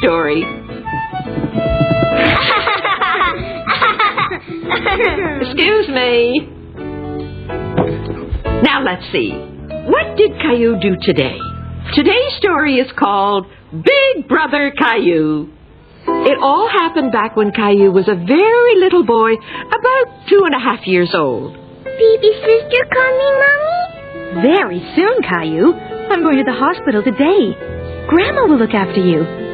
Story. Excuse me. Now let's see. What did Caillou do today? Today's story is called Big Brother Caillou. It all happened back when Caillou was a very little boy, about two and a half years old. Baby sister coming, Mommy? Very soon, Caillou. I'm going to the hospital today. Grandma will look after you.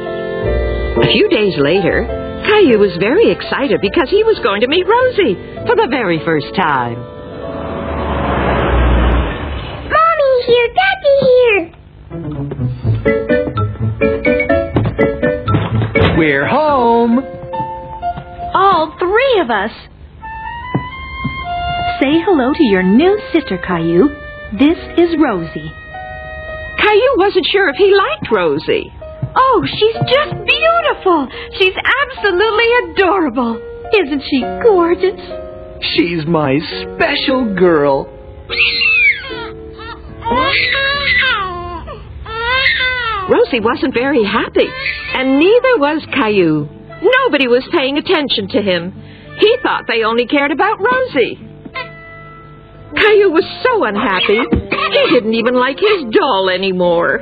A few days later, Caillou was very excited because he was going to meet Rosie for the very first time. Mommy here, Daddy here. We're home. All three of us. Say hello to your new sister, Caillou. This is Rosie. Caillou wasn't sure if he liked Rosie. Oh, she's just beautiful. She's absolutely adorable. Isn't she gorgeous? She's my special girl. Rosie wasn't very happy, and neither was Caillou. Nobody was paying attention to him. He thought they only cared about Rosie. Caillou was so unhappy, he didn't even like his doll anymore.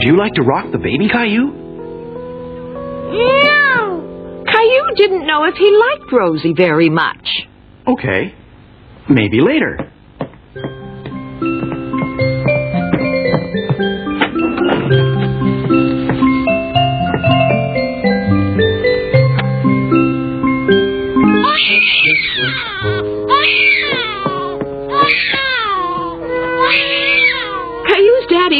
Would you like to rock the baby Caillou? No. Caillou didn't know if he liked Rosie very much. Okay. Maybe later.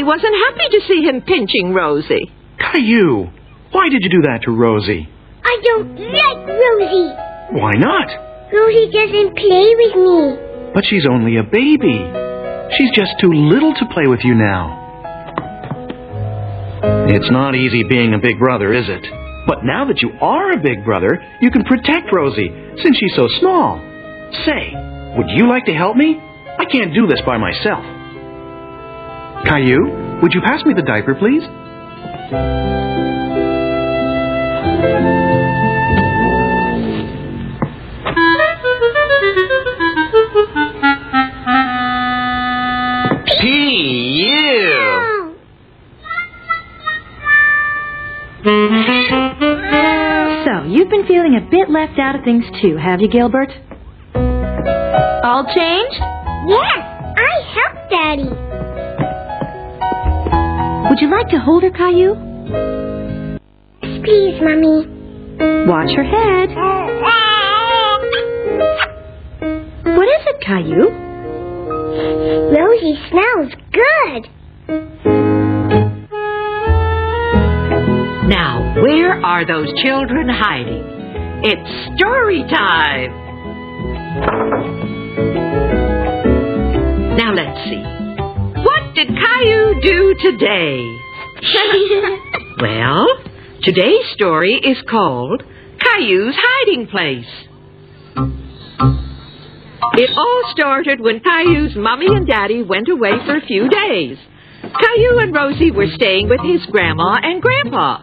Daddy wasn't happy to see him pinching Rosie. Caillou, why did you do that to Rosie? I don't like Rosie. Why not? Rosie doesn't play with me. But she's only a baby. She's just too little to play with you now. It's not easy being a big brother, is it? But now that you are a big brother, you can protect Rosie since she's so small. Say, would you like to help me? I can't do this by myself. Caillou, would you pass me the diaper, please? P.U. So, you've been feeling a bit left out of things too, have you, Gilbert? All changed? Yes, I helped Daddy. Would you like to hold her, Caillou? Yes, please, Mommy. Watch her head. Uh, uh. What is it, Caillou? Rosie smells good. Now, where are those children hiding? It's story time. Now let's see. What did Caillou do today? well, today's story is called Caillou's Hiding Place. It all started when Caillou's mommy and daddy went away for a few days. Caillou and Rosie were staying with his grandma and grandpa.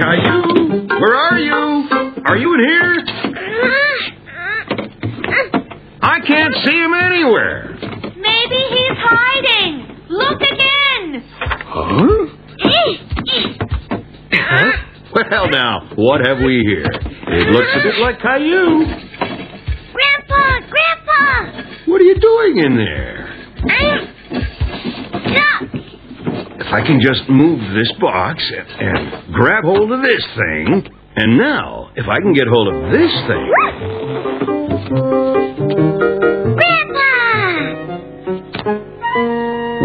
Caillou, where are you? Are you in here? Ah, ah, ah. I can't see him anywhere. Maybe he's hiding. Look again. Huh? huh? Well, now, what have we here? It looks a bit like Caillou. Grandpa, Grandpa! What are you doing in there? I'm stuck. If I can just move this box and, and grab hold of this thing, and now, if I can get hold of this thing.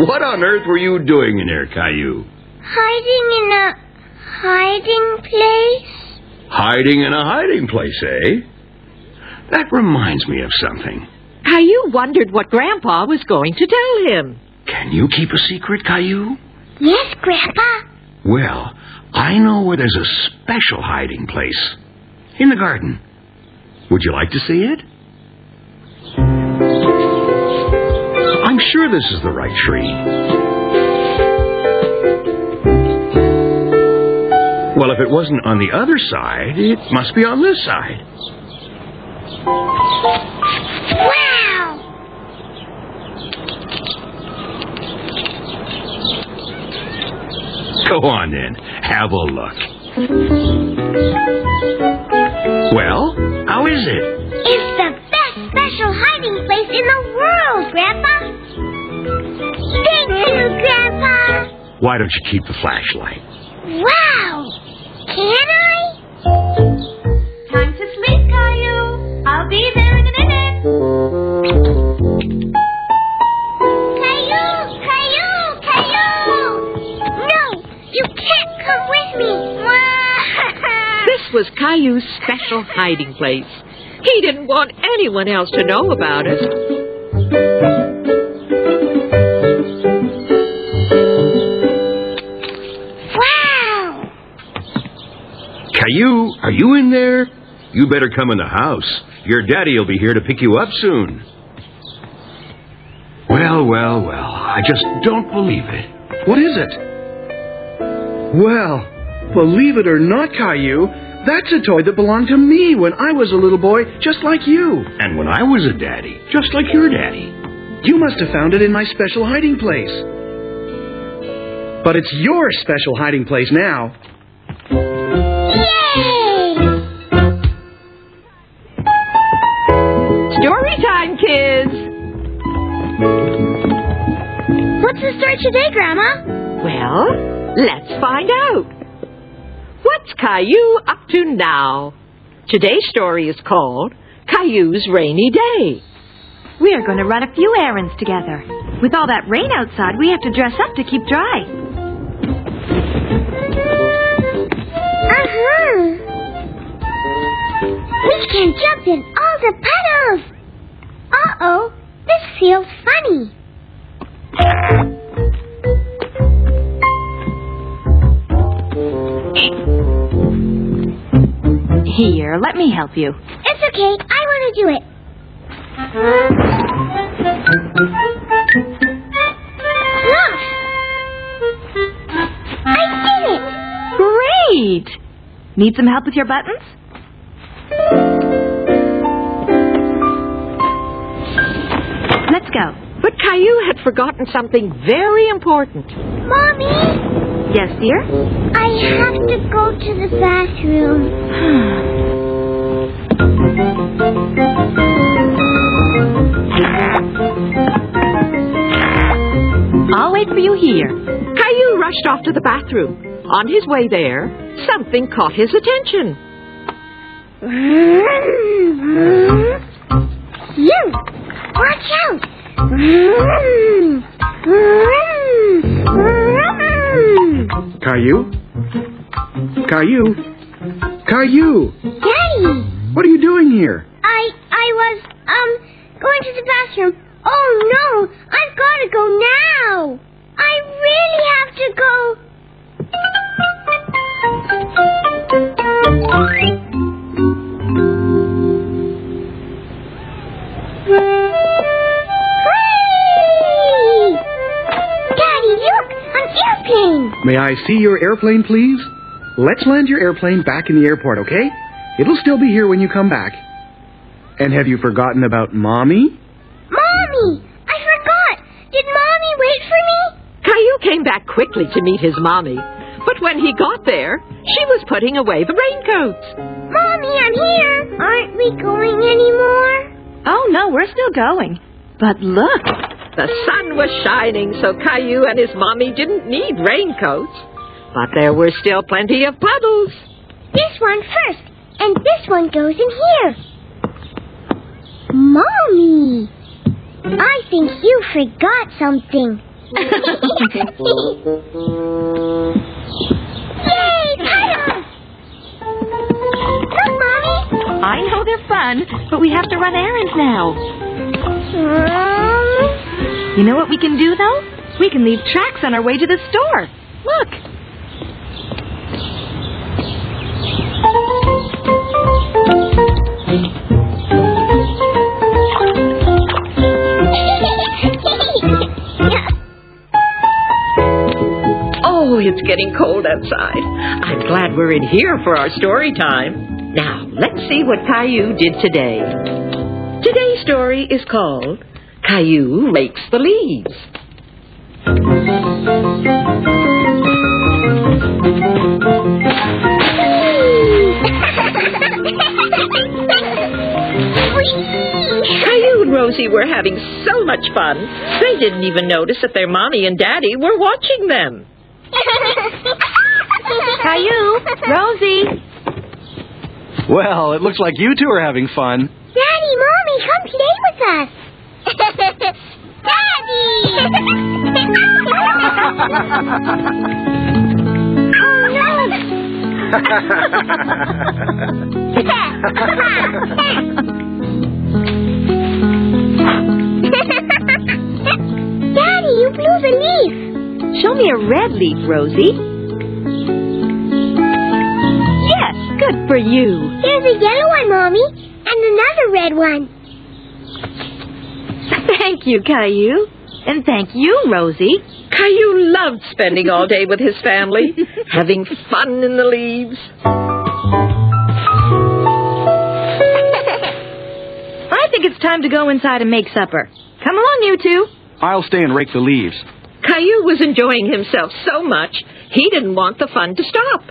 What on earth were you doing in there, Caillou? Hiding in a hiding place? Hiding in a hiding place, eh? That reminds me of something. Caillou wondered what Grandpa was going to tell him. Can you keep a secret, Caillou? Yes, Grandpa. Well, I know where there's a special hiding place. In the garden. Would you like to see it? I'm sure this is the right tree. Well, if it wasn't on the other side, it must be on this side. Wow! Go on then. Have a look. Well, how is it? It's the best special hiding place in the world, Grandpa. Why don't you keep the flashlight? Wow! Can I? Time to sleep, Caillou. I'll be there in a minute. Caillou! Caillou! Caillou! No! You can't come with me! This was Caillou's special hiding place. He didn't want anyone else to know about it. Caillou, are you in there? You better come in the house. Your daddy will be here to pick you up soon. Well, well, well. I just don't believe it. What is it? Well, believe it or not, Caillou, that's a toy that belonged to me when I was a little boy, just like you. And when I was a daddy, just like your daddy. You must have found it in my special hiding place. But it's your special hiding place now. Yay! Story time, kids! What's the story today, Grandma? Well, let's find out. What's Caillou up to now? Today's story is called Caillou's Rainy Day. We are going to run a few errands together. With all that rain outside, we have to dress up to keep dry. We can jump in all the puddles. Uh-oh, this feels funny. Here, let me help you. It's okay, I want to do it. Look! I did it! Great! Need some help with your buttons? But Caillou had forgotten something very important. Mommy, Yes, dear? I have to go to the bathroom. I'll wait for you here. Caillou rushed off to the bathroom. On his way there, something caught his attention. You! Watch out! Caillou? Caillou? Caillou! Daddy! What are you doing here? I I was um going to the bathroom. Oh no! I've got to go now. I really have to go. May I see your airplane, please? Let's land your airplane back in the airport, okay? It'll still be here when you come back. And have you forgotten about Mommy? Mommy, I forgot. Did Mommy wait for me? Caillou came back quickly to meet his mommy. But when he got there, she was putting away the raincoats. Mommy, I'm here. Aren't we going anymore? Oh, no, we're still going. But look, The sun was shining, so Caillou and his mommy didn't need raincoats. But there were still plenty of puddles. This one first, and this one goes in here. Mommy, I think you forgot something. Yay, puddles! Look, Mommy. I know they're fun, but we have to run errands now. You know what we can do, though? We can leave tracks on our way to the store. Look. Oh, it's getting cold outside. I'm glad we're in here for our story time. Now, let's see what Caillou did today. Today's story is called Caillou makes the Leaves. Caillou and Rosie were having so much fun, they didn't even notice that their mommy and daddy were watching them. Caillou, Rosie. Well, it looks like you two are having fun. Daddy, Mommy, come play with us. Daddy, you blew the leaf. Show me a red leaf, Rosie. Yes, good for you. There's a yellow one, Mommy, and another red one. Thank you, Caillou. And thank you, Rosie. Caillou loved spending all day with his family, having fun in the leaves. I think it's time to go inside and make supper. Come along, you two. I'll stay and rake the leaves. Caillou was enjoying himself so much, he didn't want the fun to stop.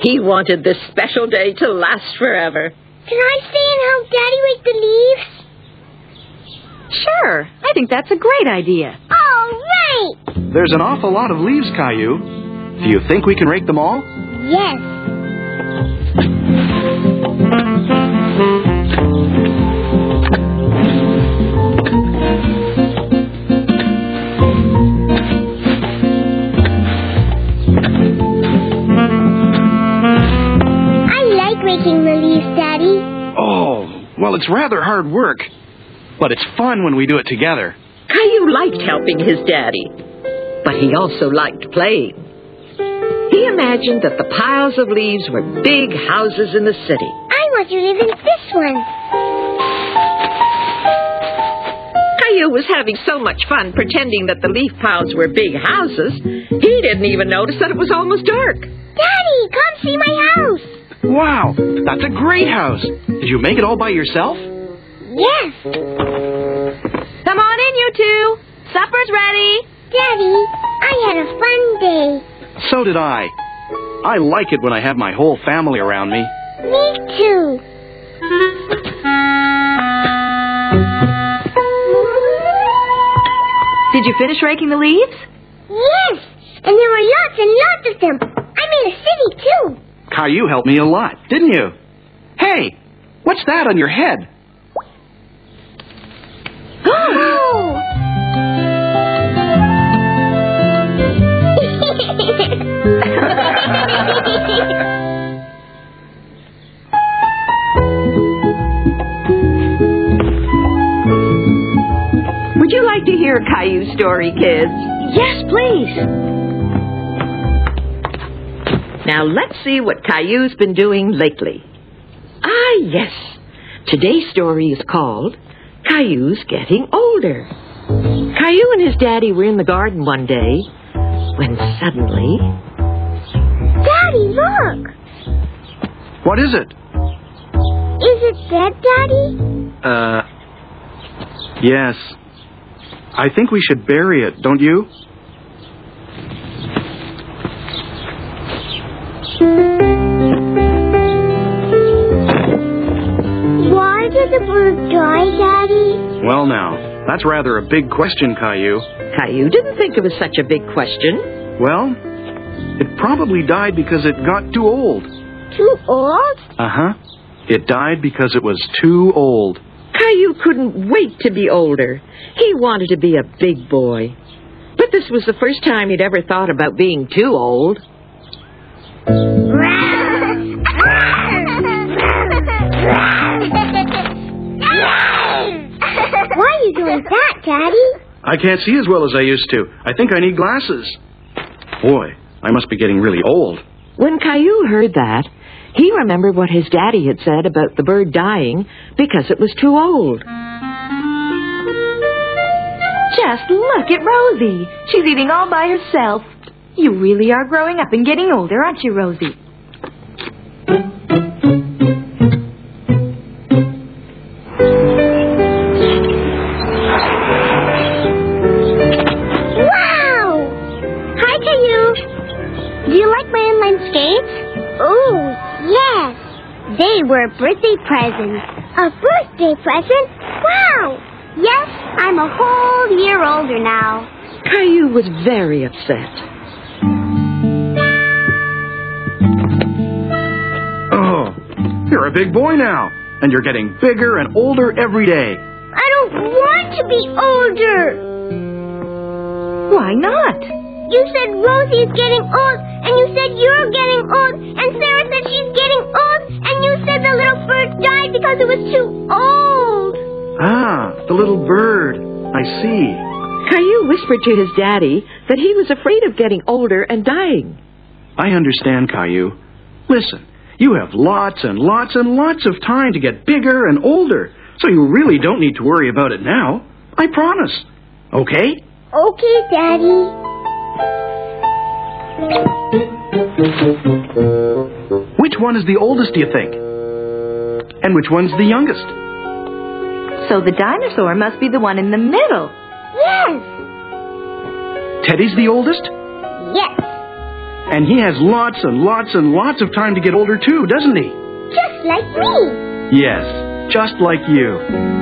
He wanted this special day to last forever. Can I stay and help Daddy rake the leaves? Sure. I think that's a great idea. All right. There's an awful lot of leaves, Caillou. Do you think we can rake them all? Yes. I like raking the leaves, Daddy. Oh, well, it's rather hard work. But it's fun when we do it together. Caillou liked helping his daddy, but he also liked playing. He imagined that the piles of leaves were big houses in the city. I want to live in this one. Caillou was having so much fun pretending that the leaf piles were big houses, he didn't even notice that it was almost dark. Daddy, come see my house. Wow, that's a great house. Did you make it all by yourself? Yes. Come on in, you two. Supper's ready. Daddy, I had a fun day. So did I. I like it when I have my whole family around me. Me too. Did you finish raking the leaves? Yes, and there were lots and lots of them. I made a city too. Caillou helped me a lot, didn't you? Hey, what's that on your head? Would you like to hear Caillou's story, kids? Yes, please. Now let's see what Caillou's been doing lately. Ah, yes. Today's story is called Caillou's Getting Older. Caillou and his daddy were in the garden one day when suddenly Daddy, look. What is it? Is it dead, Daddy? Uh, yes. I think we should bury it, don't you? Why did the bird die, Daddy? Well, now, That's rather a big question, Caillou. Caillou didn't think it was such a big question. Well, it probably died because it got too old. Too old? Uh huh. It died because it was too old. Caillou couldn't wait to be older. He wanted to be a big boy. But this was the first time he'd ever thought about being too old. Why are you doing that, Daddy? I can't see as well as I used to. I think I need glasses. Boy, I must be getting really old. When Caillou heard that, he remembered what his daddy had said about the bird dying because it was too old. Just look at Rosie. She's eating all by herself. You really are growing up and getting older, aren't you, Rosie? They a birthday present. A birthday present? Wow! Yes, I'm a whole year older now. Caillou was very upset. Oh, you're a big boy now, and you're getting bigger and older every day. I don't want to be older. Why not? You said Rosie's getting old, and you said you're getting old, and Sarah said she's getting old, and you said the little bird died because it was too old. Ah, the little bird. I see. Caillou whispered to his daddy that he was afraid of getting older and dying. I understand, Caillou. Listen, you have lots and lots and lots of time to get bigger and older, so you really don't need to worry about it now. I promise. Okay? Okay, Daddy. Which one is the oldest, do you think? And which one's the youngest? So the dinosaur must be the one in the middle. Yes. Teddy's the oldest? Yes. And he has lots and lots and lots of time to get older, too, doesn't he? Just like me. Yes, just like you.